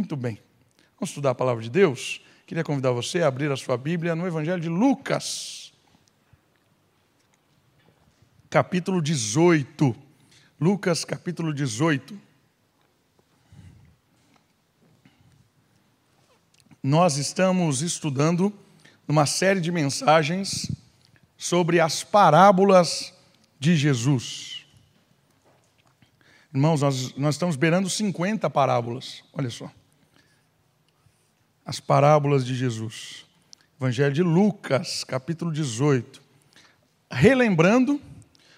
Muito bem. Vamos estudar a palavra de Deus? Queria convidar você a abrir a sua Bíblia no Evangelho de Lucas, capítulo 18. Lucas, capítulo 18. Nós estamos estudando uma série de mensagens sobre as parábolas de Jesus. Irmãos, nós, nós estamos beirando 50 parábolas, olha só. As parábolas de Jesus. Evangelho de Lucas, capítulo 18. Relembrando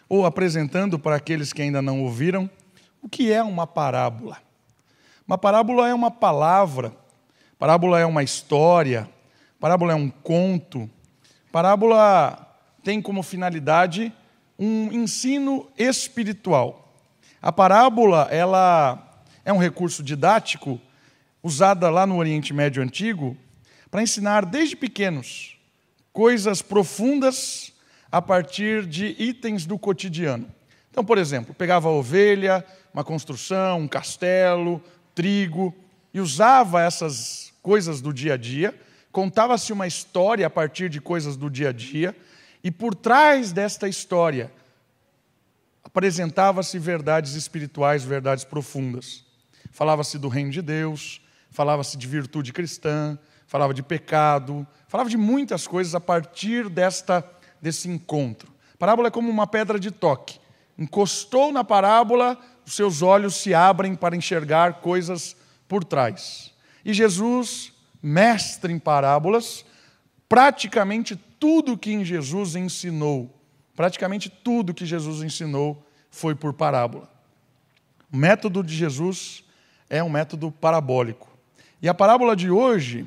ou apresentando para aqueles que ainda não ouviram o que é uma parábola. Uma parábola é uma palavra, parábola é uma história, parábola é um conto. Parábola tem como finalidade um ensino espiritual. A parábola, ela é um recurso didático usada lá no Oriente Médio Antigo para ensinar desde pequenos coisas profundas a partir de itens do cotidiano. Então, por exemplo, pegava a ovelha, uma construção, um castelo, trigo, e usava essas coisas do dia a dia, contava-se uma história a partir de coisas do dia a dia, e por trás desta história apresentava-se verdades espirituais, verdades profundas. Falava-se do reino de Deus, falava-se de virtude cristã, falava de pecado, falava de muitas coisas a partir desta desse encontro. A parábola é como uma pedra de toque. Encostou na parábola, os seus olhos se abrem para enxergar coisas por trás. E Jesus, mestre em parábolas, praticamente tudo que em Jesus ensinou Praticamente tudo que Jesus ensinou foi por parábola. O método de Jesus é um método parabólico. E a parábola de hoje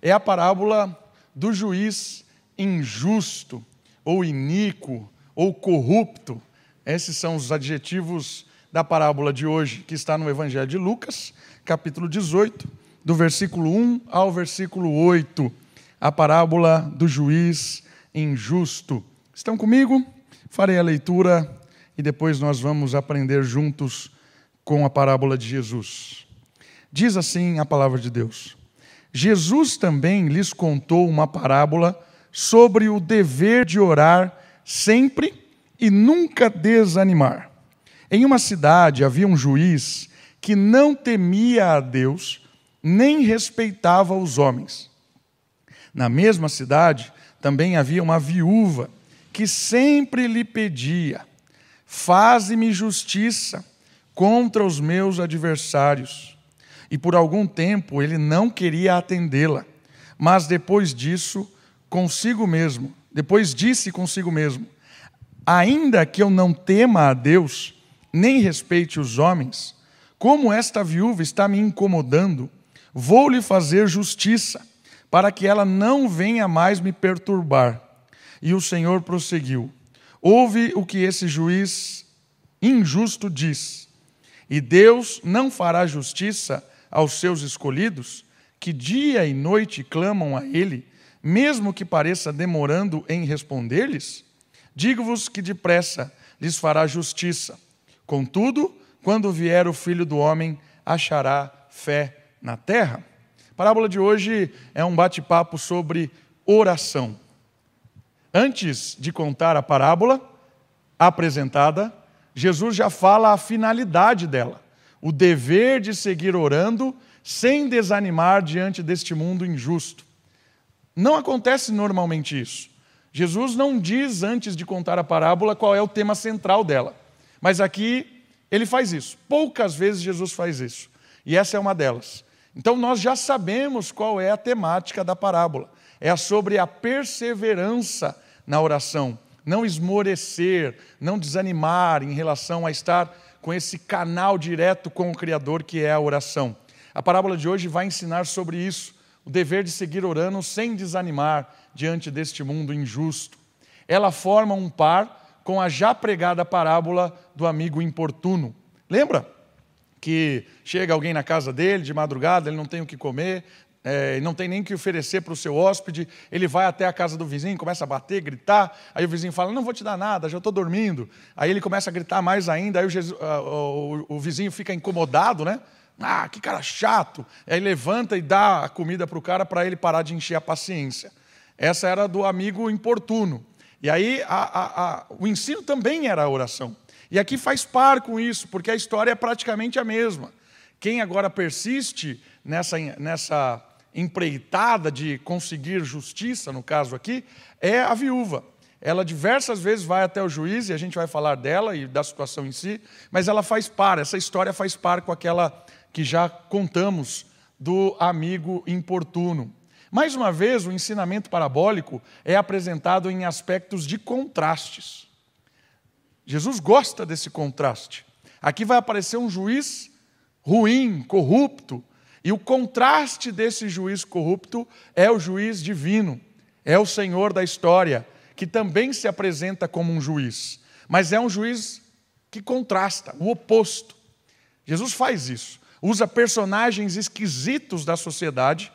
é a parábola do juiz injusto, ou iníquo, ou corrupto. Esses são os adjetivos da parábola de hoje, que está no Evangelho de Lucas, capítulo 18, do versículo 1 ao versículo 8. A parábola do juiz injusto. Estão comigo? Farei a leitura e depois nós vamos aprender juntos com a parábola de Jesus. Diz assim a palavra de Deus: Jesus também lhes contou uma parábola sobre o dever de orar sempre e nunca desanimar. Em uma cidade havia um juiz que não temia a Deus nem respeitava os homens. Na mesma cidade também havia uma viúva que sempre lhe pedia: Faze-me justiça contra os meus adversários. E por algum tempo ele não queria atendê-la, mas depois disso, consigo mesmo, depois disse consigo mesmo: Ainda que eu não tema a Deus, nem respeite os homens, como esta viúva está me incomodando, vou lhe fazer justiça, para que ela não venha mais me perturbar. E o Senhor prosseguiu: Ouve o que esse juiz injusto diz. E Deus não fará justiça aos seus escolhidos, que dia e noite clamam a Ele, mesmo que pareça demorando em responder-lhes? Digo-vos que depressa lhes fará justiça. Contudo, quando vier o filho do homem, achará fé na terra? A parábola de hoje é um bate-papo sobre oração. Antes de contar a parábola apresentada, Jesus já fala a finalidade dela, o dever de seguir orando sem desanimar diante deste mundo injusto. Não acontece normalmente isso. Jesus não diz antes de contar a parábola qual é o tema central dela, mas aqui ele faz isso. Poucas vezes Jesus faz isso, e essa é uma delas. Então nós já sabemos qual é a temática da parábola. É sobre a perseverança na oração, não esmorecer, não desanimar em relação a estar com esse canal direto com o Criador que é a oração. A parábola de hoje vai ensinar sobre isso, o dever de seguir orando sem desanimar diante deste mundo injusto. Ela forma um par com a já pregada parábola do amigo importuno. Lembra? Que chega alguém na casa dele de madrugada, ele não tem o que comer, é, não tem nem que oferecer para o seu hóspede, ele vai até a casa do vizinho, começa a bater, gritar, aí o vizinho fala, não vou te dar nada, já estou dormindo. Aí ele começa a gritar mais ainda, aí o, Jesus, o, o vizinho fica incomodado, né? Ah, que cara chato. Aí levanta e dá a comida para o cara para ele parar de encher a paciência. Essa era do amigo importuno. E aí a, a, a, o ensino também era a oração. E aqui faz par com isso, porque a história é praticamente a mesma. Quem agora persiste nessa, nessa empreitada de conseguir justiça, no caso aqui, é a viúva. Ela diversas vezes vai até o juiz, e a gente vai falar dela e da situação em si, mas ela faz par, essa história faz par com aquela que já contamos do amigo importuno. Mais uma vez, o ensinamento parabólico é apresentado em aspectos de contrastes. Jesus gosta desse contraste. Aqui vai aparecer um juiz ruim, corrupto, e o contraste desse juiz corrupto é o juiz divino, é o Senhor da história, que também se apresenta como um juiz, mas é um juiz que contrasta, o oposto. Jesus faz isso, usa personagens esquisitos da sociedade,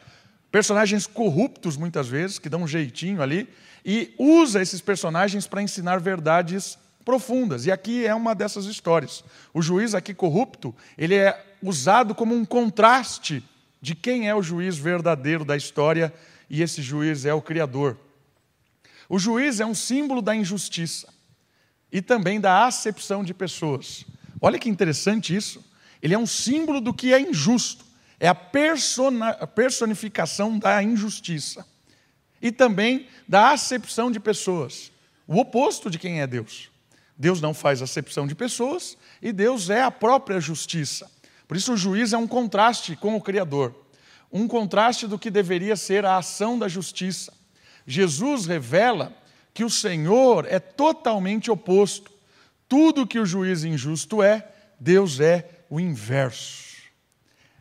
personagens corruptos muitas vezes, que dão um jeitinho ali, e usa esses personagens para ensinar verdades profundas. E aqui é uma dessas histórias. O juiz aqui corrupto, ele é usado como um contraste de quem é o juiz verdadeiro da história, e esse juiz é o Criador. O juiz é um símbolo da injustiça e também da acepção de pessoas. Olha que interessante isso. Ele é um símbolo do que é injusto, é a personificação da injustiça e também da acepção de pessoas, o oposto de quem é Deus. Deus não faz acepção de pessoas e Deus é a própria justiça. Por isso, o juiz é um contraste com o Criador, um contraste do que deveria ser a ação da justiça. Jesus revela que o Senhor é totalmente oposto. Tudo que o juiz injusto é, Deus é o inverso.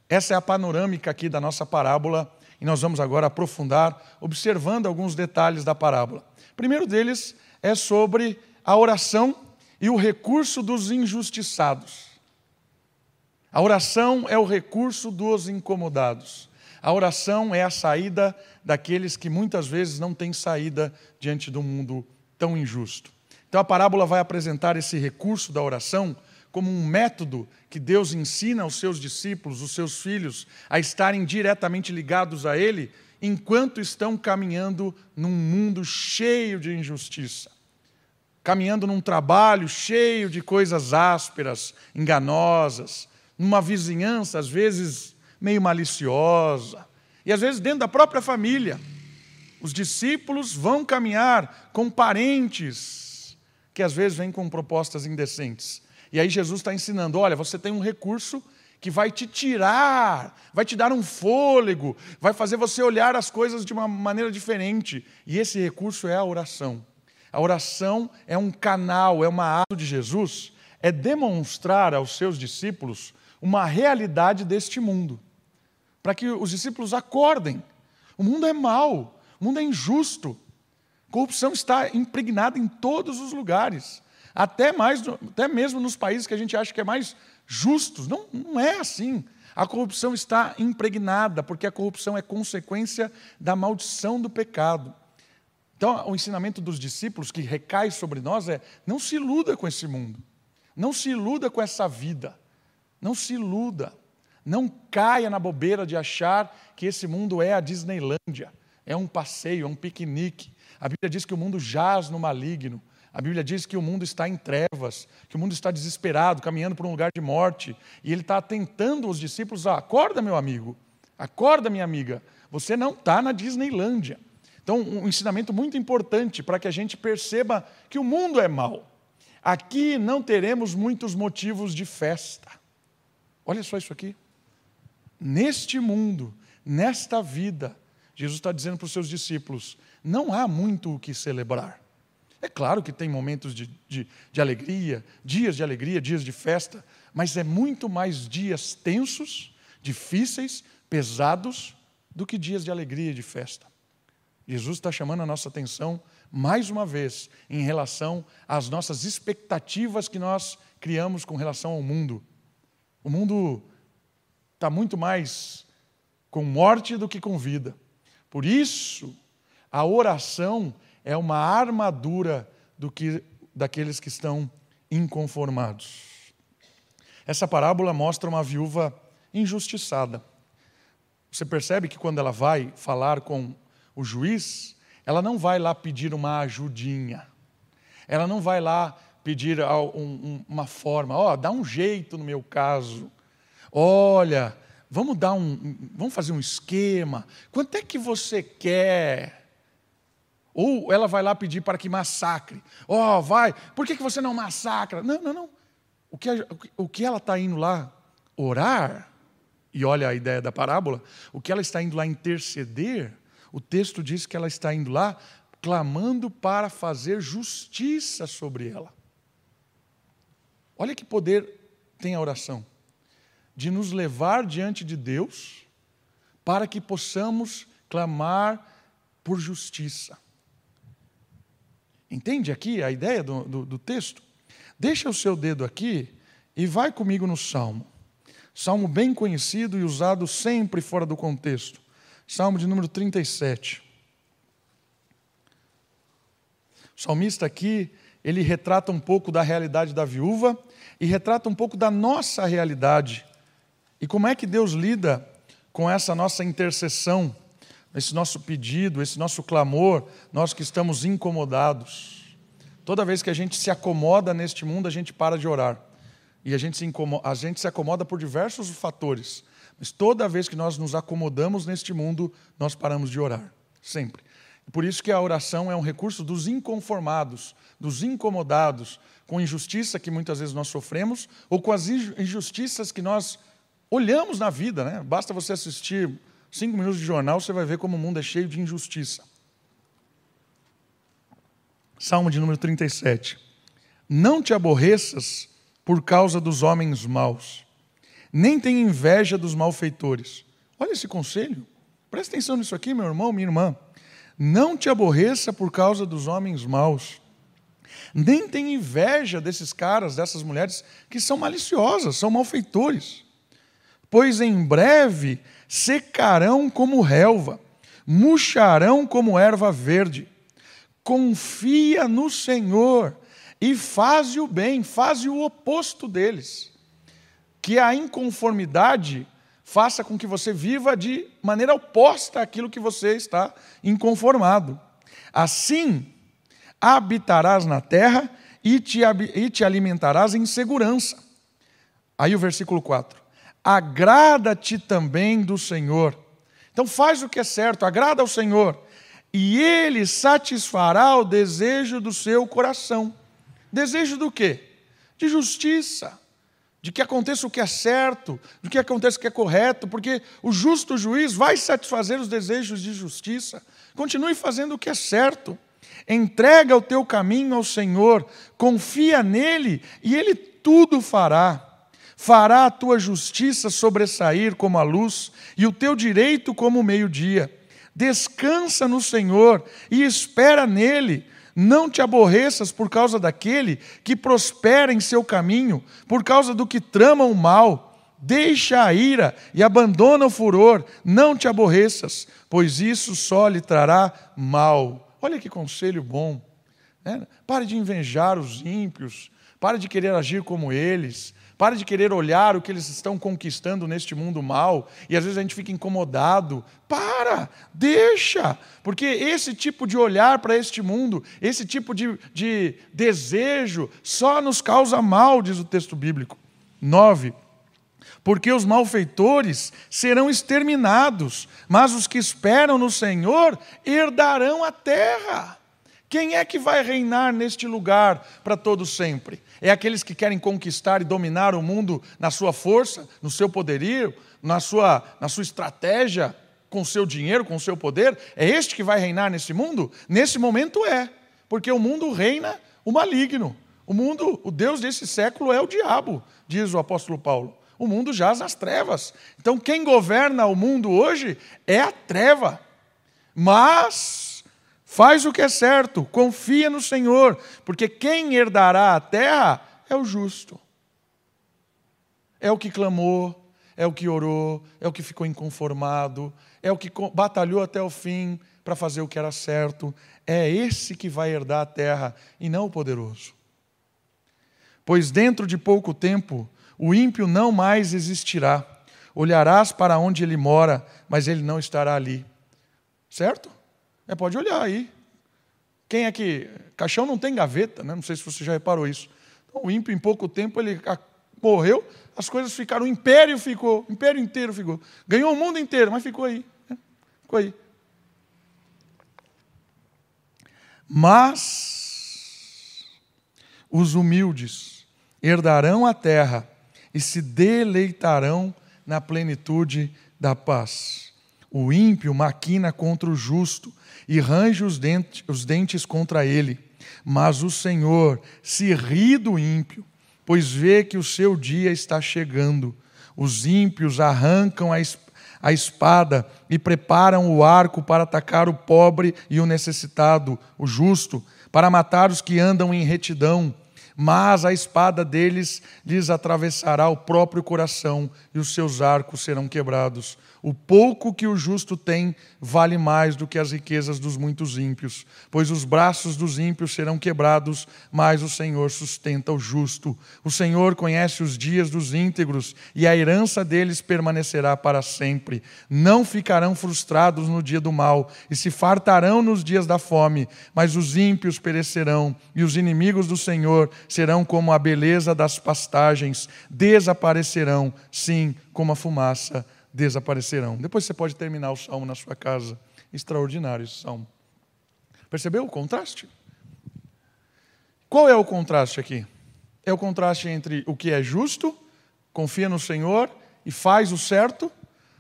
Essa é a panorâmica aqui da nossa parábola e nós vamos agora aprofundar, observando alguns detalhes da parábola. O primeiro deles é sobre a oração e o recurso dos injustiçados. A oração é o recurso dos incomodados. A oração é a saída daqueles que muitas vezes não têm saída diante do mundo tão injusto. Então a parábola vai apresentar esse recurso da oração como um método que Deus ensina aos seus discípulos, os seus filhos, a estarem diretamente ligados a Ele enquanto estão caminhando num mundo cheio de injustiça caminhando num trabalho cheio de coisas ásperas, enganosas, numa vizinhança, às vezes, meio maliciosa, e às vezes dentro da própria família. Os discípulos vão caminhar com parentes que às vezes vêm com propostas indecentes. E aí Jesus está ensinando: olha, você tem um recurso que vai te tirar, vai te dar um fôlego, vai fazer você olhar as coisas de uma maneira diferente. E esse recurso é a oração. A oração é um canal, é uma ato de Jesus, é demonstrar aos seus discípulos uma realidade deste mundo, para que os discípulos acordem. O mundo é mau, o mundo é injusto, corrupção está impregnada em todos os lugares, até, mais, até mesmo nos países que a gente acha que é mais justos. Não, não é assim. A corrupção está impregnada, porque a corrupção é consequência da maldição do pecado. Então, o ensinamento dos discípulos que recai sobre nós é: não se iluda com esse mundo, não se iluda com essa vida, não se iluda, não caia na bobeira de achar que esse mundo é a Disneylândia, é um passeio, é um piquenique. A Bíblia diz que o mundo jaz no maligno, a Bíblia diz que o mundo está em trevas, que o mundo está desesperado, caminhando para um lugar de morte, e ele está tentando os discípulos: ah, acorda, meu amigo, acorda, minha amiga, você não está na Disneylândia. Então, um ensinamento muito importante para que a gente perceba que o mundo é mau. Aqui não teremos muitos motivos de festa. Olha só isso aqui. Neste mundo, nesta vida, Jesus está dizendo para os seus discípulos: não há muito o que celebrar. É claro que tem momentos de, de, de, alegria, dias de alegria, dias de festa, mas é muito mais dias tensos, difíceis, pesados, do que dias de alegria e de festa. Jesus está chamando a nossa atenção, mais uma vez, em relação às nossas expectativas que nós criamos com relação ao mundo. O mundo está muito mais com morte do que com vida. Por isso, a oração é uma armadura do que, daqueles que estão inconformados. Essa parábola mostra uma viúva injustiçada. Você percebe que quando ela vai falar com o juiz, ela não vai lá pedir uma ajudinha. Ela não vai lá pedir uma forma, ó, oh, dá um jeito no meu caso. Olha, vamos dar um, vamos fazer um esquema. Quanto é que você quer? Ou ela vai lá pedir para que massacre. Ó, oh, vai, por que, que você não massacra? Não, não, não. O que, o que ela está indo lá orar, e olha a ideia da parábola, o que ela está indo lá interceder, o texto diz que ela está indo lá clamando para fazer justiça sobre ela. Olha que poder tem a oração de nos levar diante de Deus para que possamos clamar por justiça. Entende aqui a ideia do, do, do texto? Deixa o seu dedo aqui e vai comigo no Salmo. Salmo bem conhecido e usado sempre fora do contexto. Salmo de número 37. O salmista aqui, ele retrata um pouco da realidade da viúva e retrata um pouco da nossa realidade. E como é que Deus lida com essa nossa intercessão, esse nosso pedido, esse nosso clamor, nós que estamos incomodados. Toda vez que a gente se acomoda neste mundo, a gente para de orar. E a gente se, incomoda, a gente se acomoda por diversos fatores. Mas toda vez que nós nos acomodamos neste mundo, nós paramos de orar. Sempre. Por isso que a oração é um recurso dos inconformados, dos incomodados, com injustiça que muitas vezes nós sofremos, ou com as injustiças que nós olhamos na vida. Né? Basta você assistir cinco minutos de jornal, você vai ver como o mundo é cheio de injustiça. Salmo de número 37. Não te aborreças por causa dos homens maus, nem tenha inveja dos malfeitores. Olha esse conselho. Presta atenção nisso aqui, meu irmão, minha irmã. Não te aborreça por causa dos homens maus. Nem tenha inveja desses caras, dessas mulheres que são maliciosas, são malfeitores. Pois em breve secarão como relva, murcharão como erva verde. Confia no Senhor e faze o bem, faze o oposto deles. Que a inconformidade faça com que você viva de maneira oposta àquilo que você está inconformado. Assim, habitarás na terra e te, e te alimentarás em segurança. Aí o versículo 4 agrada-te também do Senhor. Então faz o que é certo, agrada ao Senhor, e Ele satisfará o desejo do seu coração. Desejo do quê? De justiça, de que aconteça o que é certo, de que aconteça o que é correto, porque o justo juiz vai satisfazer os desejos de justiça. Continue fazendo o que é certo. Entrega o teu caminho ao Senhor, confia nele e ele tudo fará fará a tua justiça sobressair como a luz e o teu direito como o meio-dia. Descansa no Senhor e espera nele. Não te aborreças por causa daquele que prospera em seu caminho, por causa do que trama o mal. Deixa a ira e abandona o furor. Não te aborreças, pois isso só lhe trará mal. Olha que conselho bom. Né? Pare de invejar os ímpios, pare de querer agir como eles, Pare de querer olhar o que eles estão conquistando neste mundo mal e às vezes a gente fica incomodado. Para, deixa, porque esse tipo de olhar para este mundo, esse tipo de, de desejo, só nos causa mal, diz o texto bíblico. 9. Porque os malfeitores serão exterminados, mas os que esperam no Senhor herdarão a terra. Quem é que vai reinar neste lugar para todo sempre? É aqueles que querem conquistar e dominar o mundo na sua força, no seu poderio, na sua, na sua estratégia, com seu dinheiro, com seu poder? É este que vai reinar nesse mundo? Nesse momento é, porque o mundo reina o maligno. O mundo, o Deus desse século é o diabo, diz o apóstolo Paulo. O mundo jaz nas trevas. Então, quem governa o mundo hoje é a treva. Mas Faz o que é certo, confia no Senhor, porque quem herdará a terra é o justo. É o que clamou, é o que orou, é o que ficou inconformado, é o que batalhou até o fim para fazer o que era certo. É esse que vai herdar a terra e não o poderoso. Pois dentro de pouco tempo o ímpio não mais existirá olharás para onde ele mora, mas ele não estará ali. Certo? É, pode olhar aí. Quem é que. Caixão não tem gaveta, né? não sei se você já reparou isso. Então, o ímpio, em pouco tempo, ele morreu, as coisas ficaram. O império ficou, o império inteiro ficou. Ganhou o mundo inteiro, mas ficou aí. Né? Ficou aí. Mas os humildes herdarão a terra e se deleitarão na plenitude da paz. O ímpio maquina contra o justo e range os dentes, os dentes contra ele. Mas o Senhor se ri do ímpio, pois vê que o seu dia está chegando. Os ímpios arrancam a espada e preparam o arco para atacar o pobre e o necessitado, o justo, para matar os que andam em retidão mas a espada deles lhes atravessará o próprio coração e os seus arcos serão quebrados. O pouco que o justo tem vale mais do que as riquezas dos muitos ímpios, pois os braços dos ímpios serão quebrados, mas o Senhor sustenta o justo. O Senhor conhece os dias dos íntegros e a herança deles permanecerá para sempre. Não ficarão frustrados no dia do mal e se fartarão nos dias da fome, mas os ímpios perecerão e os inimigos do Senhor serão como a beleza das pastagens, desaparecerão, sim, como a fumaça desaparecerão. Depois você pode terminar o salmo na sua casa. Extraordinário esse salmo. Percebeu o contraste? Qual é o contraste aqui? É o contraste entre o que é justo, confia no Senhor e faz o certo,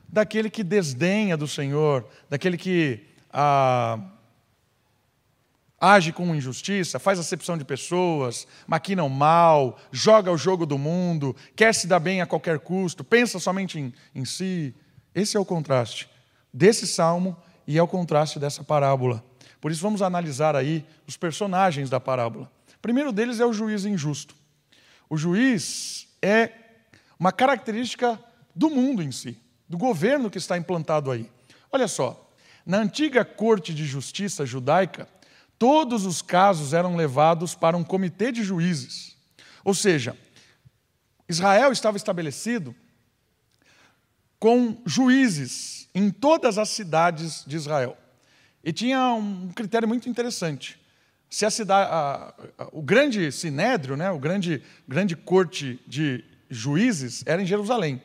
daquele que desdenha do Senhor, daquele que ah, age com injustiça, faz acepção de pessoas, maquina o mal, joga o jogo do mundo, quer se dar bem a qualquer custo, pensa somente em, em si. Esse é o contraste desse salmo e é o contraste dessa parábola. Por isso, vamos analisar aí os personagens da parábola. O primeiro deles é o juiz injusto. O juiz é uma característica do mundo em si, do governo que está implantado aí. Olha só, na antiga corte de justiça judaica, todos os casos eram levados para um comitê de juízes. Ou seja, Israel estava estabelecido com juízes em todas as cidades de Israel. E tinha um critério muito interessante. Se a cidade, a, a, o grande sinédrio, né, o grande, grande corte de juízes, era em Jerusalém.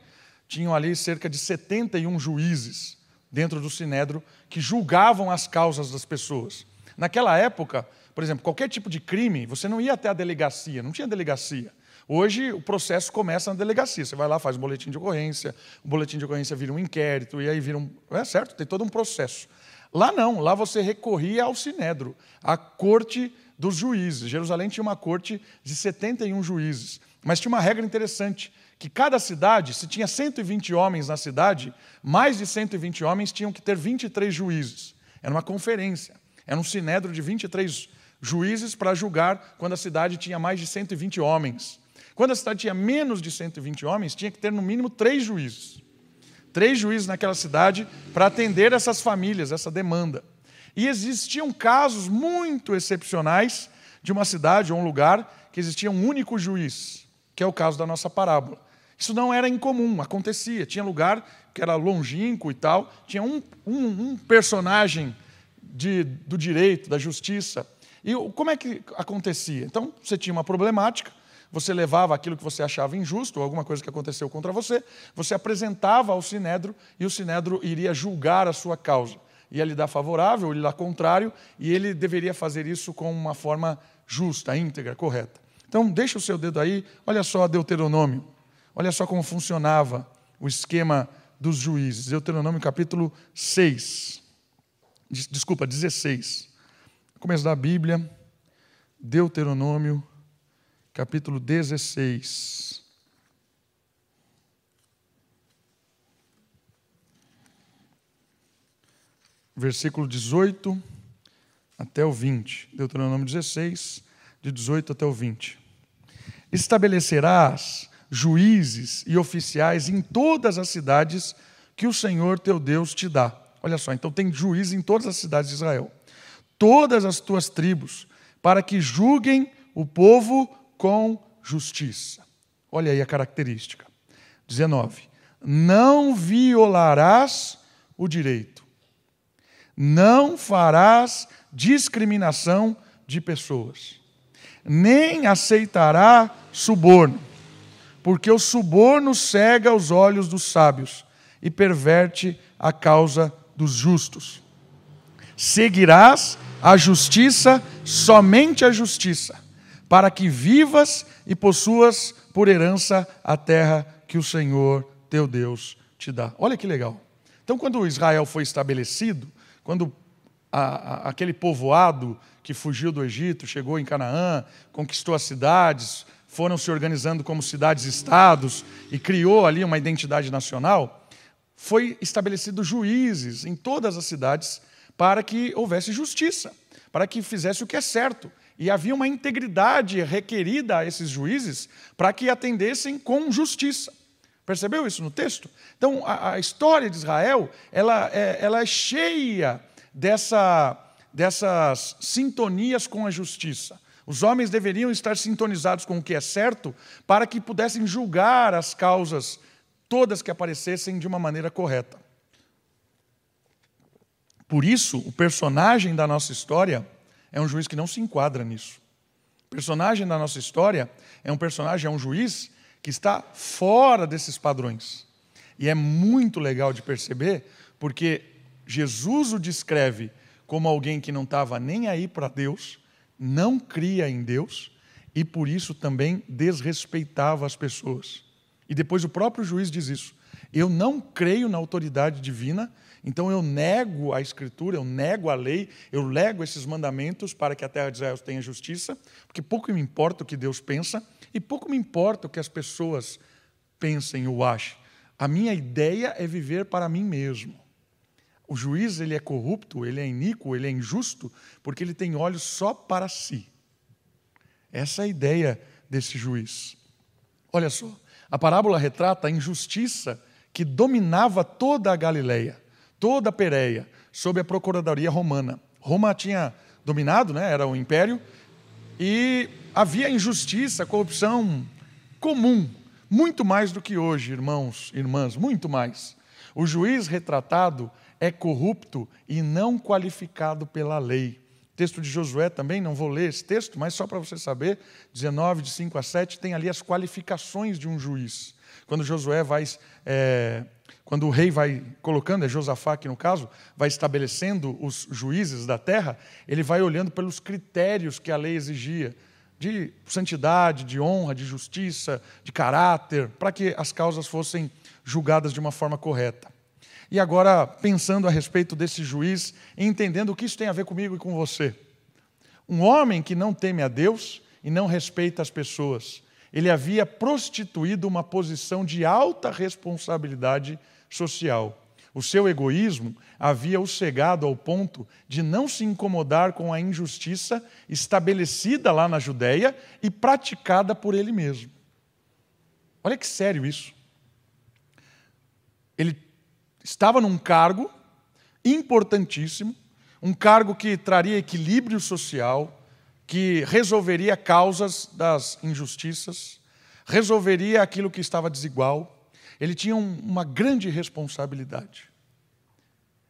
Tinham ali cerca de 71 juízes dentro do sinédrio que julgavam as causas das pessoas. Naquela época, por exemplo, qualquer tipo de crime, você não ia até a delegacia, não tinha delegacia. Hoje o processo começa na delegacia. Você vai lá, faz um boletim de ocorrência, o boletim de ocorrência vira um inquérito, e aí vira um. É certo, tem todo um processo. Lá não, lá você recorria ao Sinédrio, à corte dos juízes. Jerusalém tinha uma corte de 71 juízes. Mas tinha uma regra interessante, que cada cidade, se tinha 120 homens na cidade, mais de 120 homens tinham que ter 23 juízes. Era uma conferência. Era um sinédrio de 23 juízes para julgar quando a cidade tinha mais de 120 homens. Quando a cidade tinha menos de 120 homens, tinha que ter no mínimo três juízes. Três juízes naquela cidade para atender essas famílias, essa demanda. E existiam casos muito excepcionais de uma cidade ou um lugar que existia um único juiz, que é o caso da nossa parábola. Isso não era incomum, acontecia. Tinha lugar que era longínquo e tal, tinha um, um, um personagem de, do direito, da justiça. E como é que acontecia? Então, você tinha uma problemática, você levava aquilo que você achava injusto, ou alguma coisa que aconteceu contra você, você apresentava ao Sinédrio e o Sinédrio iria julgar a sua causa. Ia lhe dar favorável, ou lhe dar contrário, e ele deveria fazer isso com uma forma justa, íntegra, correta. Então, deixa o seu dedo aí, olha só Deuteronômio, olha só como funcionava o esquema dos juízes. Deuteronômio capítulo 6 desculpa, 16. Começo da Bíblia, Deuteronômio, capítulo 16. Versículo 18 até o 20. Deuteronômio 16, de 18 até o 20. Estabelecerás juízes e oficiais em todas as cidades que o Senhor teu Deus te dá Olha só, então tem juízes em todas as cidades de Israel. Todas as tuas tribos, para que julguem o povo com justiça. Olha aí a característica. 19. não violarás o direito, não farás discriminação de pessoas, nem aceitará suborno, porque o suborno cega os olhos dos sábios e perverte a causa dos justos. Seguirás a justiça, somente a justiça, para que vivas e possuas por herança a terra que o Senhor teu Deus te dá. Olha que legal. Então, quando Israel foi estabelecido, quando a, a, aquele povoado que fugiu do Egito chegou em Canaã, conquistou as cidades, foram se organizando como cidades-estados e criou ali uma identidade nacional, foi estabelecido juízes em todas as cidades para que houvesse justiça, para que fizesse o que é certo. E havia uma integridade requerida a esses juízes para que atendessem com justiça. Percebeu isso no texto? Então, a, a história de Israel ela é, ela é cheia dessa, dessas sintonias com a justiça. Os homens deveriam estar sintonizados com o que é certo para que pudessem julgar as causas todas que aparecessem de uma maneira correta. Por isso, o personagem da nossa história é um juiz que não se enquadra nisso. O personagem da nossa história é um personagem, é um juiz que está fora desses padrões. E é muito legal de perceber, porque Jesus o descreve como alguém que não estava nem aí para Deus, não cria em Deus e por isso também desrespeitava as pessoas. E depois o próprio juiz diz isso. Eu não creio na autoridade divina então eu nego a Escritura, eu nego a lei, eu nego esses mandamentos para que a terra de Israel tenha justiça, porque pouco me importa o que Deus pensa e pouco me importa o que as pessoas pensem ou achem. A minha ideia é viver para mim mesmo. O juiz ele é corrupto, ele é iníquo, ele é injusto, porque ele tem olhos só para si. Essa é a ideia desse juiz. Olha só, a parábola retrata a injustiça que dominava toda a Galileia toda a Pérea sob a procuradoria romana. Roma tinha dominado, né, era o império, e havia injustiça, corrupção comum, muito mais do que hoje, irmãos, irmãs, muito mais. O juiz retratado é corrupto e não qualificado pela lei. Texto de Josué também, não vou ler esse texto, mas só para você saber, 19, de 5 a 7, tem ali as qualificações de um juiz. Quando Josué vai é, quando o rei vai colocando, é Josafá aqui no caso, vai estabelecendo os juízes da terra, ele vai olhando pelos critérios que a lei exigia, de santidade, de honra, de justiça, de caráter, para que as causas fossem julgadas de uma forma correta. E agora, pensando a respeito desse juiz, entendendo o que isso tem a ver comigo e com você. Um homem que não teme a Deus e não respeita as pessoas, ele havia prostituído uma posição de alta responsabilidade social. O seu egoísmo havia o cegado ao ponto de não se incomodar com a injustiça estabelecida lá na Judéia e praticada por ele mesmo. Olha que sério isso. Ele estava num cargo importantíssimo, um cargo que traria equilíbrio social, que resolveria causas das injustiças, resolveria aquilo que estava desigual ele tinha um, uma grande responsabilidade.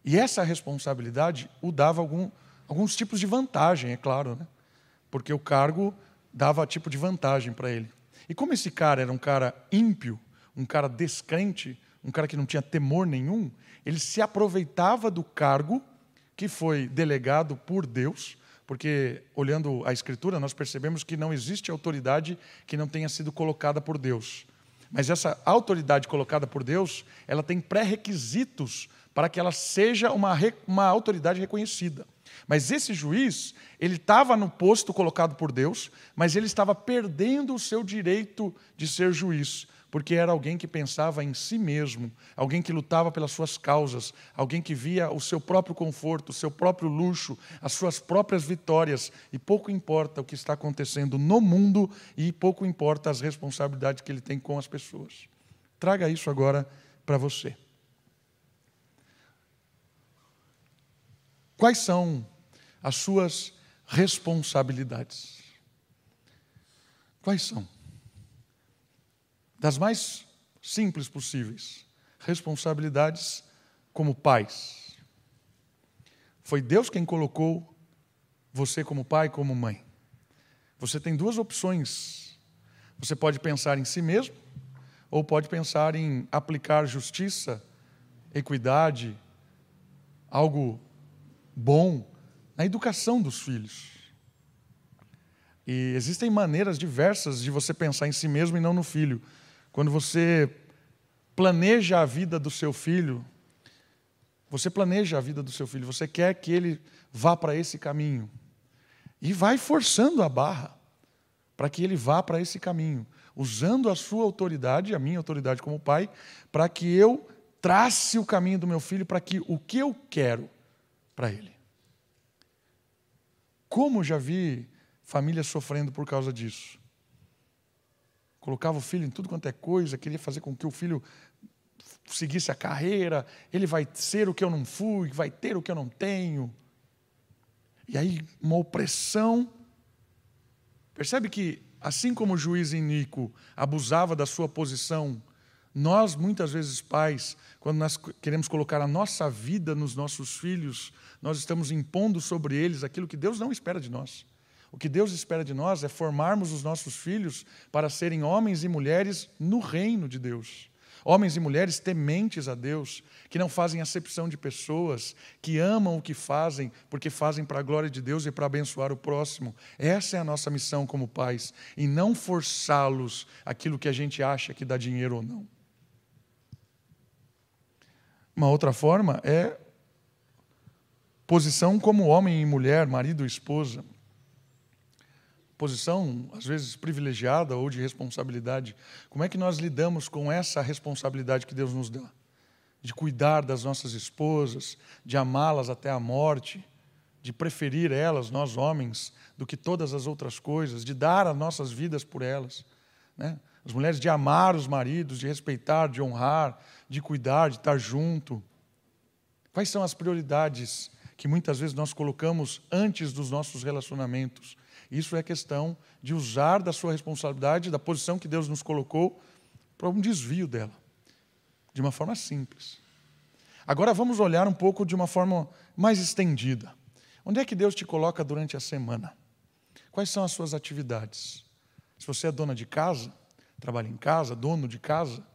E essa responsabilidade o dava algum, alguns tipos de vantagem, é claro, né? porque o cargo dava tipo de vantagem para ele. E como esse cara era um cara ímpio, um cara descrente, um cara que não tinha temor nenhum, ele se aproveitava do cargo que foi delegado por Deus, porque olhando a Escritura, nós percebemos que não existe autoridade que não tenha sido colocada por Deus. Mas essa autoridade colocada por Deus, ela tem pré-requisitos para que ela seja uma, uma autoridade reconhecida. Mas esse juiz, ele estava no posto colocado por Deus, mas ele estava perdendo o seu direito de ser juiz, porque era alguém que pensava em si mesmo, alguém que lutava pelas suas causas, alguém que via o seu próprio conforto, o seu próprio luxo, as suas próprias vitórias, e pouco importa o que está acontecendo no mundo e pouco importa as responsabilidades que ele tem com as pessoas. Traga isso agora para você. Quais são as suas responsabilidades? Quais são? Das mais simples possíveis responsabilidades como pais. Foi Deus quem colocou você como pai, como mãe. Você tem duas opções. Você pode pensar em si mesmo, ou pode pensar em aplicar justiça, equidade, algo bom na educação dos filhos. E existem maneiras diversas de você pensar em si mesmo e não no filho. Quando você planeja a vida do seu filho, você planeja a vida do seu filho, você quer que ele vá para esse caminho. E vai forçando a barra para que ele vá para esse caminho, usando a sua autoridade, a minha autoridade como pai, para que eu trace o caminho do meu filho para que o que eu quero para ele. Como já vi famílias sofrendo por causa disso? Colocava o filho em tudo quanto é coisa, queria fazer com que o filho seguisse a carreira, ele vai ser o que eu não fui, vai ter o que eu não tenho. E aí, uma opressão. Percebe que, assim como o juiz Inico abusava da sua posição, nós, muitas vezes, pais, quando nós queremos colocar a nossa vida nos nossos filhos, nós estamos impondo sobre eles aquilo que Deus não espera de nós. O que Deus espera de nós é formarmos os nossos filhos para serem homens e mulheres no reino de Deus. Homens e mulheres tementes a Deus, que não fazem acepção de pessoas, que amam o que fazem, porque fazem para a glória de Deus e para abençoar o próximo. Essa é a nossa missão como pais, e não forçá-los aquilo que a gente acha que dá dinheiro ou não. Uma outra forma é posição como homem e mulher, marido e esposa posição, às vezes privilegiada ou de responsabilidade. Como é que nós lidamos com essa responsabilidade que Deus nos dá? De cuidar das nossas esposas, de amá-las até a morte, de preferir elas, nós homens, do que todas as outras coisas, de dar as nossas vidas por elas. Né? As mulheres de amar os maridos, de respeitar, de honrar, de cuidar, de estar junto. Quais são as prioridades que muitas vezes nós colocamos antes dos nossos relacionamentos? Isso é questão de usar da sua responsabilidade, da posição que Deus nos colocou, para um desvio dela, de uma forma simples. Agora vamos olhar um pouco de uma forma mais estendida. Onde é que Deus te coloca durante a semana? Quais são as suas atividades? Se você é dona de casa, trabalha em casa, dono de casa,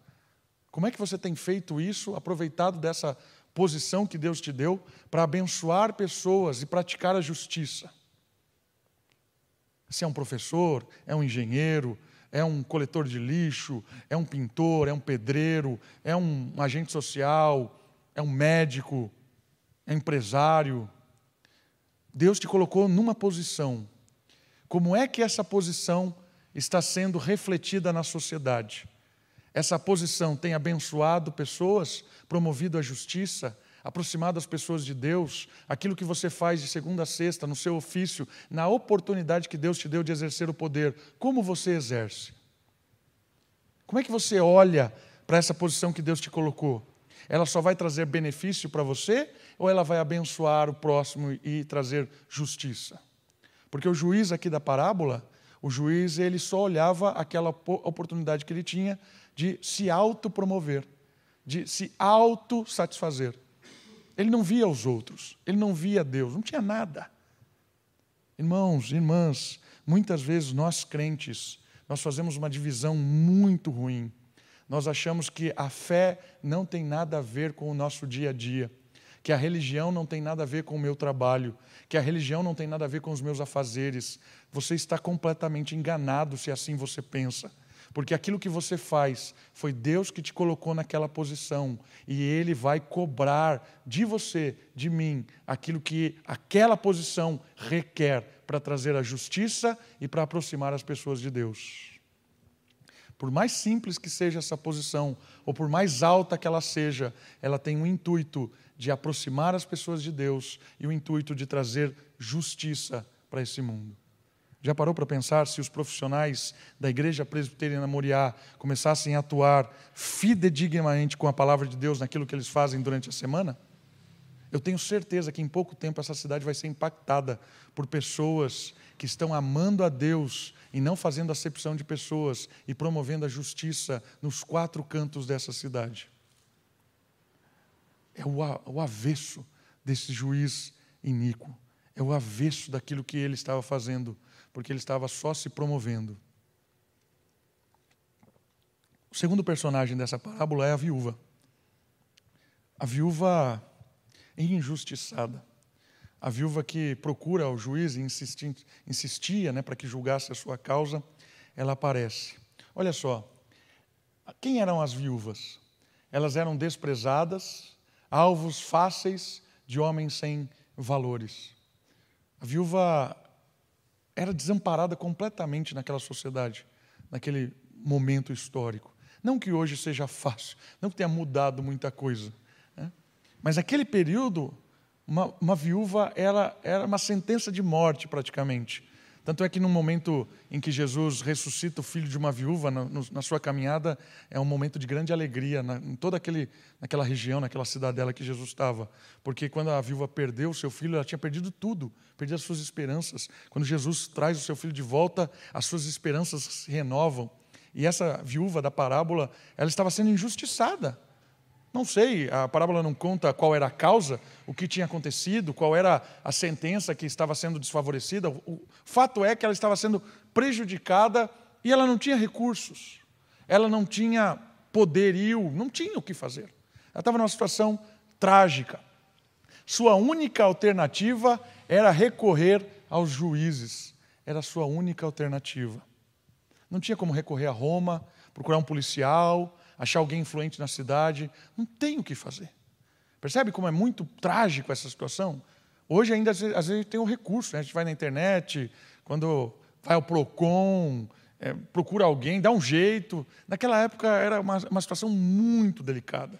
como é que você tem feito isso, aproveitado dessa posição que Deus te deu para abençoar pessoas e praticar a justiça? Se é um professor, é um engenheiro, é um coletor de lixo, é um pintor, é um pedreiro, é um agente social, é um médico, é empresário. Deus te colocou numa posição. Como é que essa posição está sendo refletida na sociedade? Essa posição tem abençoado pessoas, promovido a justiça, aproximado as pessoas de Deus, aquilo que você faz de segunda a sexta, no seu ofício, na oportunidade que Deus te deu de exercer o poder, como você exerce? Como é que você olha para essa posição que Deus te colocou? Ela só vai trazer benefício para você ou ela vai abençoar o próximo e trazer justiça? Porque o juiz aqui da parábola, o juiz ele só olhava aquela oportunidade que ele tinha de se autopromover, de se autossatisfazer. Ele não via os outros, ele não via Deus, não tinha nada. Irmãos, irmãs, muitas vezes nós crentes, nós fazemos uma divisão muito ruim. Nós achamos que a fé não tem nada a ver com o nosso dia a dia, que a religião não tem nada a ver com o meu trabalho, que a religião não tem nada a ver com os meus afazeres. Você está completamente enganado se assim você pensa. Porque aquilo que você faz foi Deus que te colocou naquela posição e Ele vai cobrar de você, de mim, aquilo que aquela posição requer para trazer a justiça e para aproximar as pessoas de Deus. Por mais simples que seja essa posição, ou por mais alta que ela seja, ela tem o intuito de aproximar as pessoas de Deus e o intuito de trazer justiça para esse mundo. Já parou para pensar se os profissionais da Igreja Presbiteriana Moriá começassem a atuar fidedignamente com a palavra de Deus naquilo que eles fazem durante a semana? Eu tenho certeza que em pouco tempo essa cidade vai ser impactada por pessoas que estão amando a Deus e não fazendo acepção de pessoas e promovendo a justiça nos quatro cantos dessa cidade. é o, avesso desse juiz iníquo, é o avesso daquilo que ele estava fazendo, porque ele estava só se promovendo. O segundo personagem dessa parábola é a viúva. A viúva injustiçada. A viúva que procura o juiz e insistia, insistia né, para que julgasse a sua causa, ela aparece. Olha só, quem eram as viúvas? Elas eram desprezadas, alvos fáceis de homens sem valores. A viúva era desamparada completamente naquela sociedade, naquele momento histórico. Não que hoje seja fácil, não que tenha mudado muita coisa, né? mas naquele período, uma, uma viúva era, era uma sentença de morte praticamente. Tanto é que no momento em que Jesus ressuscita o filho de uma viúva na, na sua caminhada, é um momento de grande alegria na, em toda aquele, naquela região, naquela cidadela que Jesus estava. Porque quando a viúva perdeu o seu filho, ela tinha perdido tudo, perdido as suas esperanças. Quando Jesus traz o seu filho de volta, as suas esperanças se renovam. E essa viúva da parábola, ela estava sendo injustiçada. Não sei, a parábola não conta qual era a causa, o que tinha acontecido, qual era a sentença que estava sendo desfavorecida. O fato é que ela estava sendo prejudicada e ela não tinha recursos, ela não tinha poderio, não tinha o que fazer. Ela estava numa situação trágica. Sua única alternativa era recorrer aos juízes, era a sua única alternativa. Não tinha como recorrer a Roma, procurar um policial, achar alguém influente na cidade. Não tem o que fazer. Percebe como é muito trágico essa situação? Hoje ainda às vezes tem um recurso, né? a gente vai na internet, quando vai ao PROCON, é, procura alguém, dá um jeito. Naquela época era uma, uma situação muito delicada.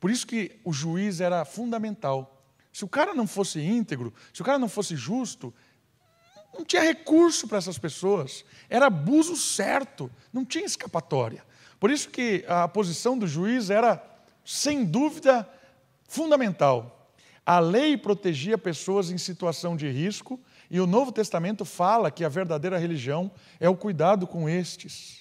Por isso que o juiz era fundamental. Se o cara não fosse íntegro, se o cara não fosse justo, não tinha recurso para essas pessoas. Era abuso certo, não tinha escapatória. Por isso que a posição do juiz era, sem dúvida, fundamental. A lei protegia pessoas em situação de risco e o Novo Testamento fala que a verdadeira religião é o cuidado com estes.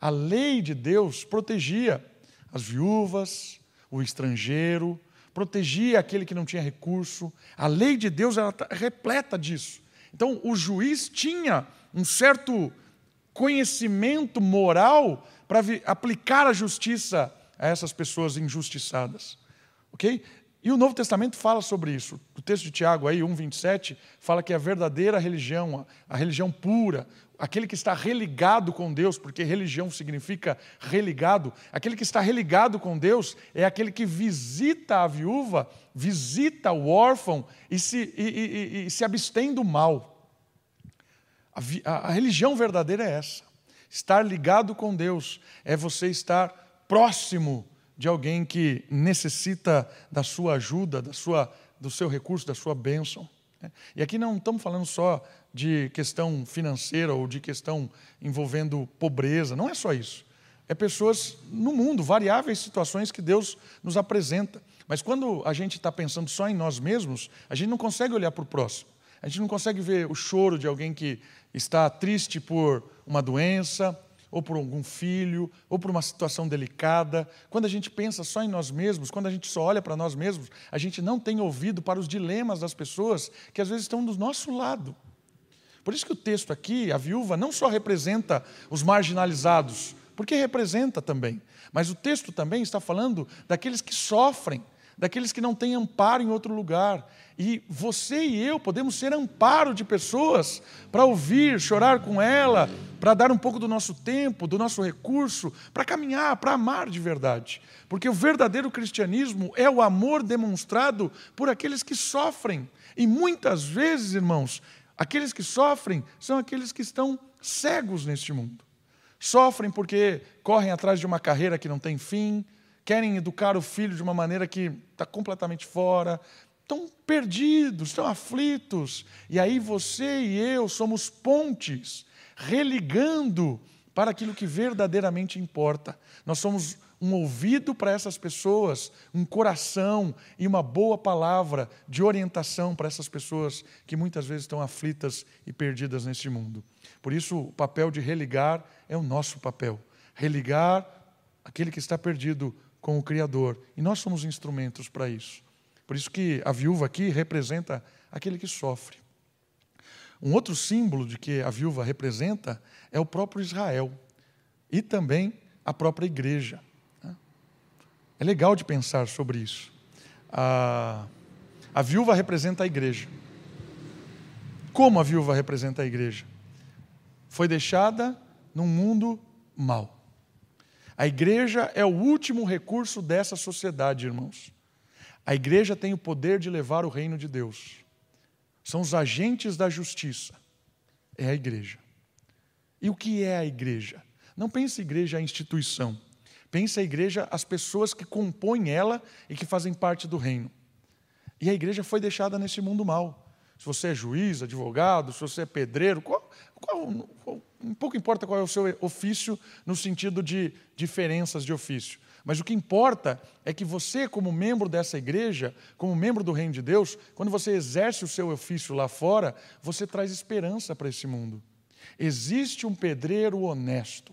A lei de Deus protegia as viúvas, o estrangeiro, protegia aquele que não tinha recurso. A lei de Deus era repleta disso. Então, o juiz tinha um certo conhecimento moral para aplicar a justiça a essas pessoas injustiçadas. Ok? E o Novo Testamento fala sobre isso. O texto de Tiago, aí, 1,27, fala que a verdadeira religião, a religião pura, aquele que está religado com Deus, porque religião significa religado, aquele que está religado com Deus é aquele que visita a viúva, visita o órfão e se, e, e, e se abstém do mal. A, a, religião verdadeira é essa. Estar ligado com Deus é você estar próximo de alguém que necessita da sua ajuda, da sua, do seu recurso, da sua bênção. Né? E aqui não estamos falando só de questão financeira ou de questão envolvendo pobreza, não é só isso. É pessoas no mundo, variáveis situações que Deus nos apresenta. Mas quando a gente está pensando só em nós mesmos, a gente não consegue olhar para o próximo. A gente não consegue ver o choro de alguém que está triste por uma doença, ou por algum filho, ou por uma situação delicada. Quando a gente pensa só em nós mesmos, quando a gente só olha para nós mesmos, a gente não tem ouvido para os dilemas das pessoas que às vezes estão do nosso lado. Por isso que o texto aqui, a viúva, não só representa os marginalizados, porque representa também, mas o texto também está falando daqueles que sofrem, daqueles que não têm amparo em outro lugar. E você e eu podemos ser amparo de pessoas para ouvir, chorar com ela, para dar um pouco do nosso tempo, do nosso recurso, para caminhar, para amar de verdade. Porque o verdadeiro cristianismo é o amor demonstrado por aqueles que sofrem. E muitas vezes, irmãos, aqueles que sofrem são aqueles que estão cegos neste mundo. Sofrem porque correm atrás de uma carreira que não tem fim, querem educar o filho de uma maneira que está completamente fora, estão perdidos, estão aflitos. E aí você e eu somos pontes, religando para aquilo que verdadeiramente importa. Nós somos um ouvido para essas pessoas, um coração e uma boa palavra de orientação para essas pessoas que muitas vezes estão aflitas e perdidas neste mundo. Por isso, o papel de religar é o nosso papel. Religar aquele que está perdido com o Criador. E nós somos instrumentos para isso. Por isso que a viúva aqui representa aquele que sofre. Um outro símbolo de que a viúva representa é o próprio Israel e também a própria igreja. É legal de pensar sobre isso. A, a viúva representa a igreja. Como a viúva representa a igreja? Foi deixada num mundo mau. A igreja é o último recurso dessa sociedade, irmãos. A igreja tem o poder de levar o reino de Deus. São os agentes da justiça. É a igreja. E o que é a igreja? Não pense igreja a instituição. Pense a igreja as pessoas que compõem ela e que fazem parte do reino. E a igreja foi deixada nesse mundo mal. Se você é juiz, advogado, se você é pedreiro, qual, qual, um pouco importa qual é o seu ofício no sentido de diferenças de ofício. Mas o que importa é que você, como membro dessa igreja, como membro do reino de Deus, quando você exerce o seu ofício lá fora, você traz esperança para esse mundo. Existe um pedreiro honesto,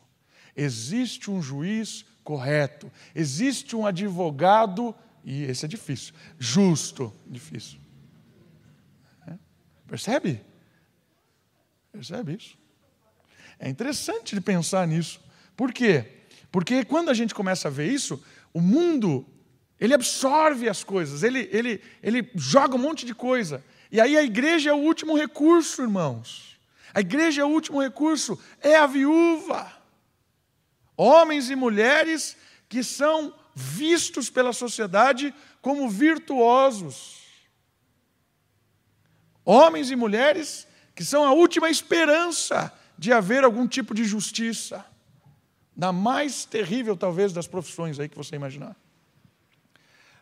existe um juiz correto, existe um advogado, e esse é difícil, justo, difícil. É? Percebe? Percebe isso? É interessante de pensar nisso. Por quê? Porque quando a gente começa a ver isso, o mundo, ele absorve as coisas, ele, ele, ele joga um monte de coisa. E aí a igreja é o último recurso, irmãos. A igreja é o último recurso, é a viúva. Homens e mulheres que são vistos pela sociedade como virtuosos. Homens e mulheres que são a última esperança de haver algum tipo de justiça na mais terrível, talvez, das profissões aí que você imaginar.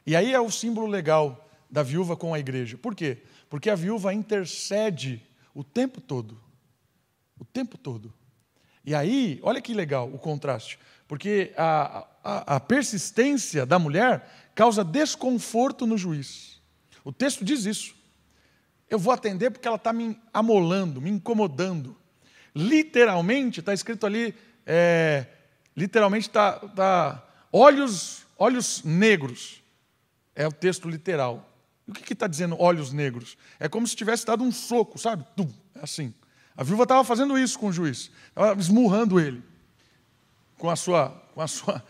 E aí é o símbolo legal da viúva com a igreja. Por quê? Porque a viúva intercede o tempo todo. O tempo todo. E aí, olha que legal o contraste. Porque a, a, a persistência da mulher causa desconforto no juiz. O texto diz isso. Eu vou atender porque ela está me amolando, me incomodando. Literalmente, está escrito ali, é, Literalmente está tá, olhos, olhos negros. É o texto literal. E o que está dizendo olhos negros? É como se tivesse dado um soco, sabe? Tum, é assim. A viúva estava fazendo isso com o juiz, estava esmurrando ele, com a sua, com a sua,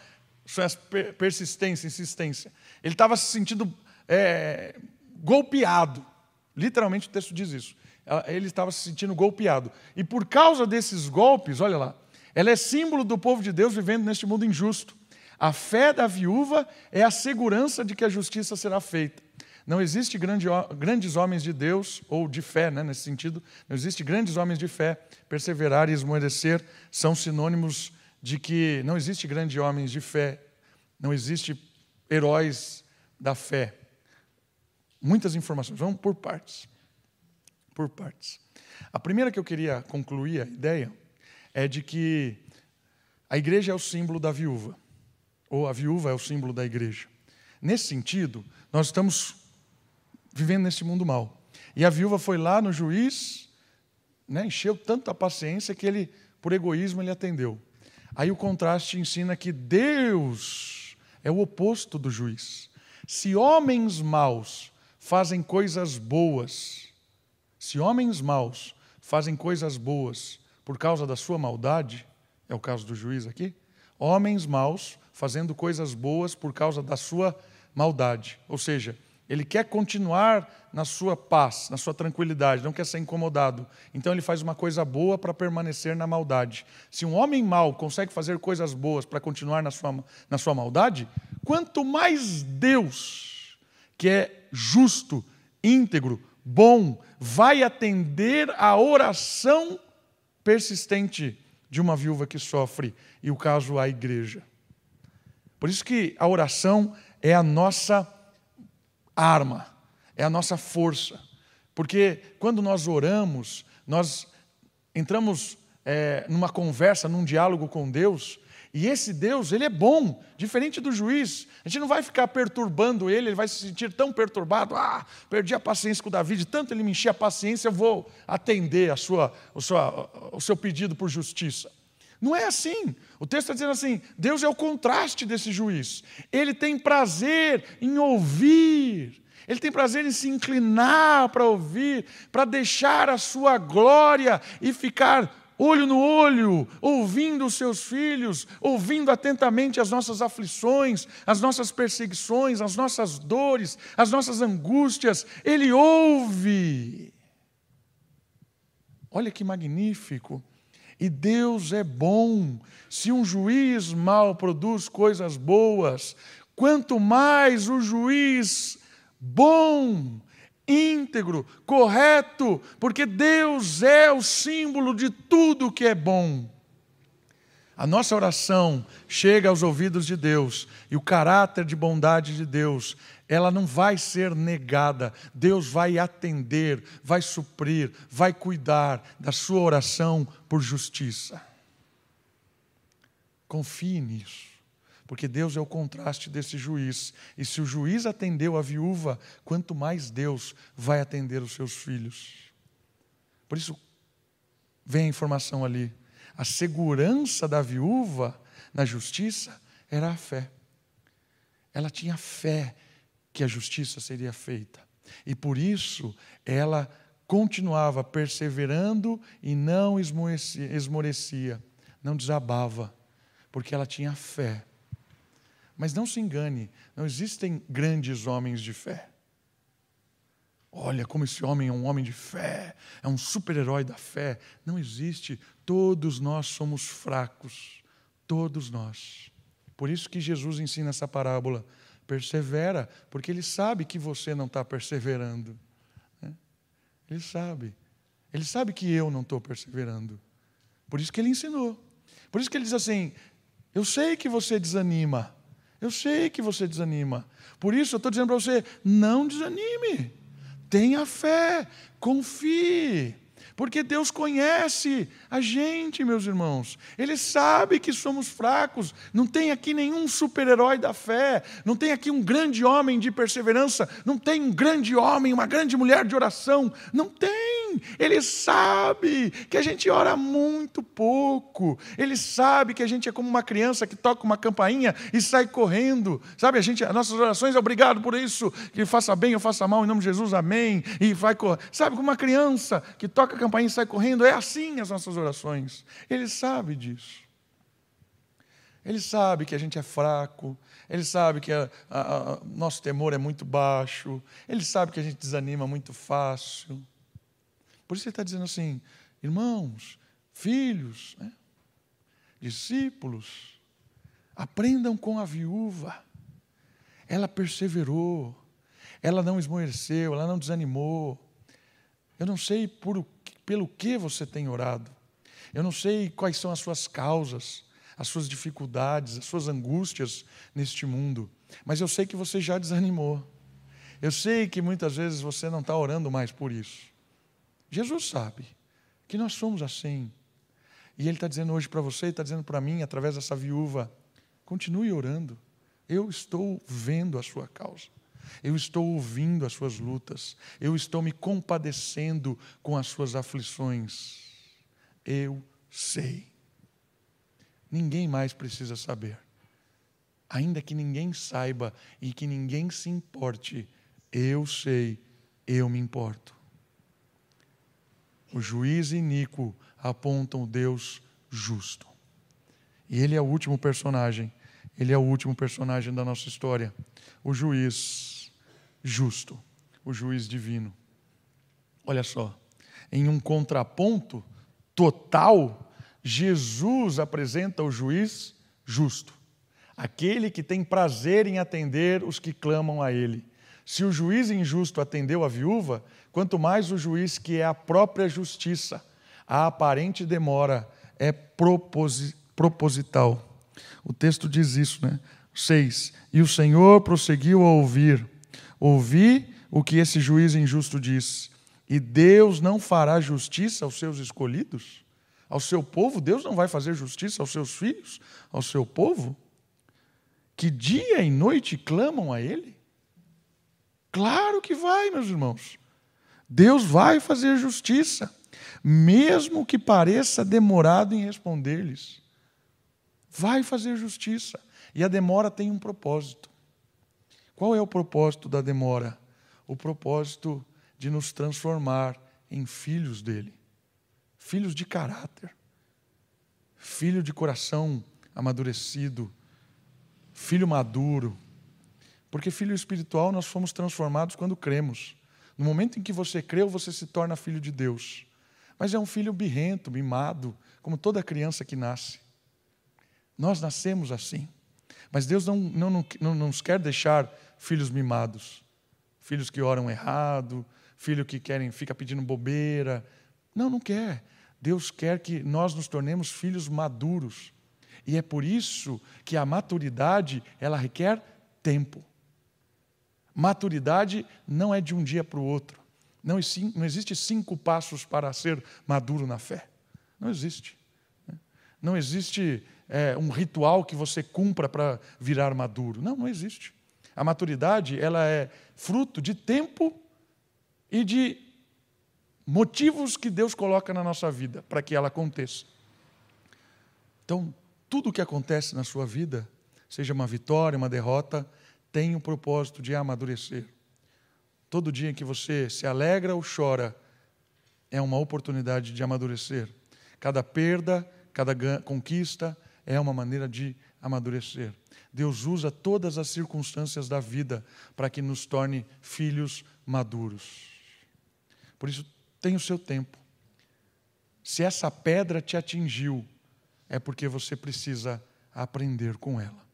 sua persistência, insistência. Ele estava se sentindo é, golpeado. Literalmente o texto diz isso. Ele estava se sentindo golpeado. E por causa desses golpes, olha lá, ela é símbolo do povo de Deus vivendo neste mundo injusto. A fé da viúva é a segurança de que a justiça será feita. Não existe grande, grandes homens de Deus, ou de fé, né, nesse sentido, não existe grandes homens de fé. Perseverar e esmorecer são sinônimos de que não existe grandes homens de fé, não existe heróis da fé. Muitas informações, vamos por partes. Por partes. A primeira que eu queria concluir a ideia é de que a igreja é o símbolo da viúva, ou a viúva é o símbolo da igreja. Nesse sentido, nós estamos vivendo nesse mundo mal. E a viúva foi lá no juiz, né, encheu tanta paciência que ele, por egoísmo, ele atendeu. Aí o contraste ensina que Deus é o oposto do juiz. Se homens maus fazem coisas boas, se homens maus fazem coisas boas por causa da sua maldade, é o caso do juiz aqui, homens maus fazendo coisas boas por causa da sua maldade. Ou seja, ele quer continuar na sua paz, na sua tranquilidade, não quer ser incomodado. Então ele faz uma coisa boa para permanecer na maldade. Se um homem mau consegue fazer coisas boas para continuar na sua, na sua maldade, quanto mais Deus, que é justo, íntegro, bom, vai atender a oração persistente de uma viúva que sofre, e o caso a igreja. Por isso que a oração é a nossa arma, é a nossa força. Porque quando nós oramos, nós entramos é, numa conversa, num diálogo com Deus, e esse Deus, ele é bom, diferente do juiz. A gente não vai ficar perturbando ele, ele vai se sentir tão perturbado. Ah, perdi a paciência com o Davi, de tanto ele me encher a paciência, eu vou atender a sua, o, sua, o seu pedido por justiça. Não é assim. O texto está dizendo assim: Deus é o contraste desse juiz. Ele tem prazer em ouvir, ele tem prazer em se inclinar para ouvir, para deixar a sua glória e ficar olho no olho, ouvindo os seus filhos, ouvindo atentamente as nossas aflições, as nossas perseguições, as nossas dores, as nossas angústias. Ele ouve. Olha que magnífico. E Deus é bom. Se um juiz mal produz coisas boas, quanto mais o juiz bom íntegro, correto, porque Deus é o símbolo de tudo que é bom. A nossa oração chega aos ouvidos de Deus e o caráter de bondade de Deus, ela não vai ser negada. Deus vai atender, vai suprir, vai cuidar da sua oração por justiça. Confie nisso porque Deus é o contraste desse juiz. E se o juiz atendeu a viúva, quanto mais Deus vai atender os seus filhos. Por isso, vem a informação ali. A segurança da viúva na justiça era a fé. Ela tinha fé que a justiça seria feita. E por isso ela continuava perseverando e não esmorecia, não desabava, porque ela tinha fé mas não se engane, não existem grandes homens de fé. Olha como esse homem é um homem de fé, é um super-herói da fé. Não existe. Todos nós somos fracos. Todos nós. Por isso que Jesus ensina essa parábola. Persevera, porque ele sabe que você não está perseverando. Né? Ele sabe. Ele sabe que eu não estou perseverando. Por isso que ele ensinou. Por isso que ele diz assim: Eu sei que você desanima. Eu sei que você desanima. Por isso eu estou dizendo para você: não desanime. Tenha fé, confie. Porque Deus conhece a gente, meus irmãos. Ele sabe que somos fracos. Não tem aqui nenhum super-herói da fé. Não tem aqui um grande homem de perseverança. Não tem um grande homem, uma grande mulher de oração. Não tem. Ele sabe que a gente ora muito pouco. Ele sabe que a gente é como uma criança que toca uma campainha e sai correndo. Sabe, a gente, as nossas orações, obrigado por isso, que faça bem ou faça mal, em nome de Jesus, amém. E vai correr. Sabe, como uma criança que toca a campainha e sai correndo. É assim as nossas orações. Ele sabe disso. Ele sabe que a gente é fraco, ele sabe que a, a, a, nosso temor é muito baixo, ele sabe que a gente desanima muito fácil. Por isso ele está dizendo assim, irmãos, filhos, né? discípulos, aprendam com a viúva. Ela perseverou, ela não esmoreceu, ela não desanimou. Eu não sei por pelo que você tem orado. Eu não sei quais são as suas causas, as suas dificuldades, as suas angústias neste mundo, mas eu sei que você já desanimou. Eu sei que muitas vezes você não está orando mais por isso. Jesus sabe que nós somos assim. E Ele está dizendo hoje para você, está dizendo para mim, através dessa viúva: continue orando. Eu estou vendo a sua causa. Eu estou ouvindo as suas lutas, eu estou me compadecendo com as suas aflições. Eu sei. Ninguém mais precisa saber. Ainda que ninguém saiba e que ninguém se importe, eu sei, eu me importo. O juiz iníquo apontam o Deus justo. E ele é o último personagem, ele é o último personagem da nossa história. O juiz justo, o juiz divino. Olha só, em um contraponto total, Jesus apresenta o juiz justo, aquele que tem prazer em atender os que clamam a ele. Se o juiz injusto atendeu a viúva, quanto mais o juiz que é a própria justiça. A aparente demora é proposital. O texto diz isso, né? 6. E o Senhor prosseguiu a ouvir Ouvi o que esse juiz injusto diz. E Deus não fará justiça aos seus escolhidos? Ao seu povo? Deus não vai fazer justiça aos seus filhos? Ao seu povo? Que dia e noite clamam a Ele? Claro que vai, meus irmãos. Deus vai fazer justiça, mesmo que pareça demorado em responder-lhes. vai fazer justiça. E a demora tem um propósito. Qual é o propósito da demora? O propósito de nos transformar em filhos dele, filhos de caráter, filho de coração amadurecido, filho maduro. Porque filho espiritual nós fomos transformados quando cremos. No momento em que você creu, você se torna filho de Deus. Mas é um filho birrento, mimado, como toda criança que nasce. Nós nascemos assim. Mas Deus não, não, não, nos quer deixar filhos mimados, filhos que oram errado, filho que querem fica pedindo bobeira. Não, não quer. Deus quer que nós nos tornemos filhos maduros. E é por isso que a maturidade, ela requer tempo. Maturidade não é de um dia para o outro. Não, não existe cinco passos para ser maduro na fé. Não existe. Né? Não existe é, um ritual que você cumpra para virar maduro. Não, não existe. A maturidade ela é fruto de tempo e de motivos que Deus coloca na nossa vida para que ela aconteça. Então, tudo o que acontece na sua vida, seja uma vitória, uma derrota, tem o propósito de amadurecer. Todo dia que você se alegra ou chora é uma oportunidade de amadurecer. Cada perda, cada conquista é uma maneira de amadurecer. Deus usa todas as circunstâncias da vida para que nos torne filhos maduros. Por isso, tem o seu tempo. Se essa pedra te atingiu, é porque você precisa aprender com ela.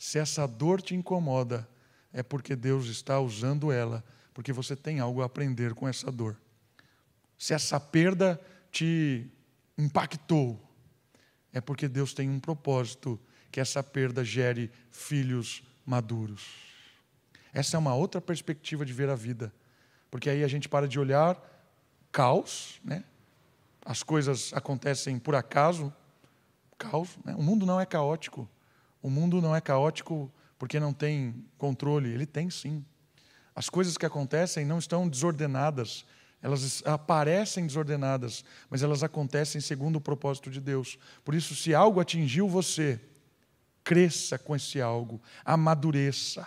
Se essa dor te incomoda, é porque Deus está usando ela, porque você tem algo a aprender com essa dor. Se essa perda te impactou, é porque Deus tem um propósito que essa perda gere filhos maduros. Essa é uma outra perspectiva de ver a vida, porque aí a gente para de olhar caos, né? As coisas acontecem por acaso, caos. Né? O mundo não é caótico. O mundo não é caótico porque não tem controle. Ele tem sim. As coisas que acontecem não estão desordenadas. Elas aparecem desordenadas, mas elas acontecem segundo o propósito de Deus. Por isso, se algo atingiu você, cresça com esse algo, amadureça.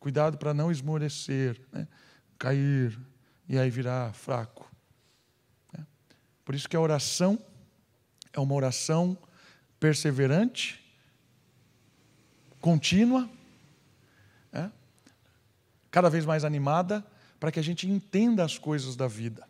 Cuidado para não esmorecer, né? cair e aí virar fraco. Né? Por isso que a oração é uma oração perseverante, contínua, é? cada vez mais animada, para que a gente entenda as coisas da vida.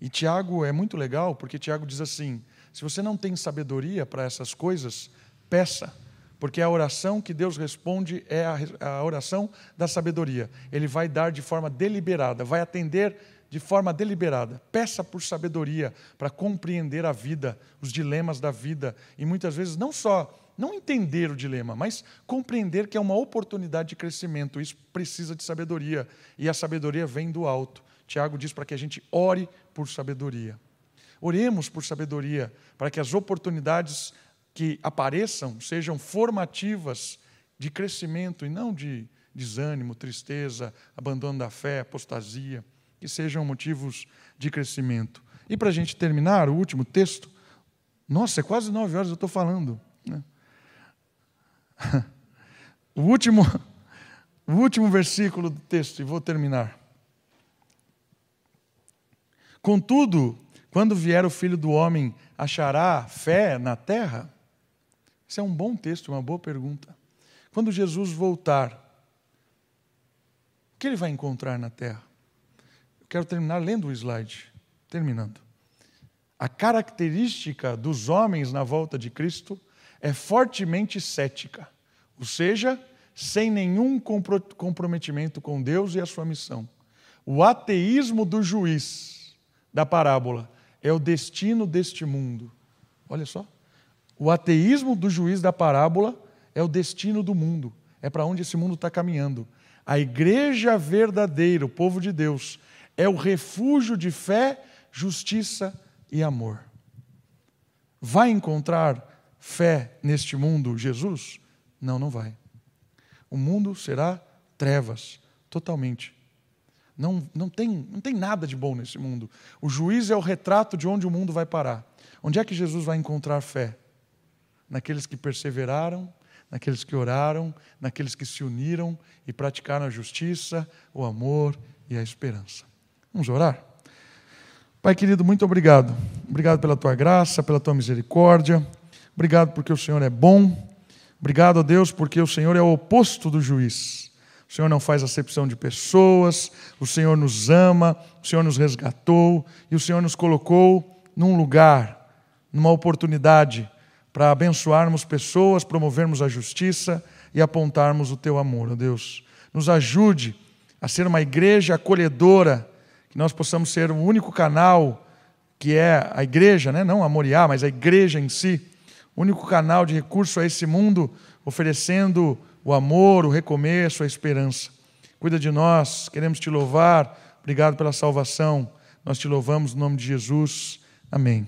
E Tiago é muito legal, porque Tiago diz assim: se você não tem sabedoria para essas coisas, peça, porque a oração que Deus responde é a, oração da sabedoria. Ele vai dar de forma deliberada, vai atender de forma deliberada. Peça por sabedoria para compreender a vida, os dilemas da vida e muitas vezes não só não entender o dilema, mas compreender que é uma oportunidade de crescimento. Isso precisa de sabedoria e a sabedoria vem do alto. Tiago diz para que a gente ore por sabedoria. Oremos por sabedoria para que as oportunidades que apareçam sejam formativas de crescimento e não de desânimo, tristeza, abandono da fé, apostasia que sejam motivos de crescimento. E para a gente terminar, o último texto. Nossa, é quase nove horas eu estou falando. Né? O último, o último versículo do texto, e vou terminar. Contudo, quando vier o filho do homem, achará fé na terra? Isso é um bom texto, uma boa pergunta. Quando Jesus voltar, o que ele vai encontrar na terra? Quero terminar lendo o slide. Terminando. A característica dos homens na volta de Cristo é fortemente cética, ou seja, sem nenhum comprometimento com Deus e a sua missão. O ateísmo do juiz da parábola é o destino deste mundo. Olha só. O ateísmo do juiz da parábola é o destino do mundo, é para onde esse mundo está caminhando. A igreja verdadeira, o povo de Deus, é o refúgio de fé, justiça e amor. Vai encontrar fé neste mundo, Jesus? Não, não vai. O mundo será trevas, totalmente. Não, não, tem, não tem nada de bom nesse mundo. O juiz é o retrato de onde o mundo vai parar. Onde é que Jesus vai encontrar fé? naqueles que perseveraram, naqueles que oraram, naqueles que se uniram e praticaram a justiça, o amor e a esperança. Vamos orar? Pai querido, muito obrigado. Obrigado pela tua graça, pela tua misericórdia. Obrigado porque o Senhor é bom. Obrigado a Deus porque o Senhor é o oposto do juiz. O Senhor não faz acepção de pessoas, o Senhor nos ama, o Senhor nos resgatou e o Senhor nos colocou num lugar, numa oportunidade para abençoarmos pessoas, promovermos a justiça e apontarmos o teu amor, ó Deus. Nos ajude a ser uma igreja acolhedora, que nós possamos ser o único canal que é a igreja, né? não a Moriá, mas a igreja em si, o único canal de recurso a esse mundo, oferecendo o amor, o recomeço, a esperança. Cuida de nós, queremos te louvar. Obrigado pela salvação. Nós te louvamos no nome de Jesus. Amém.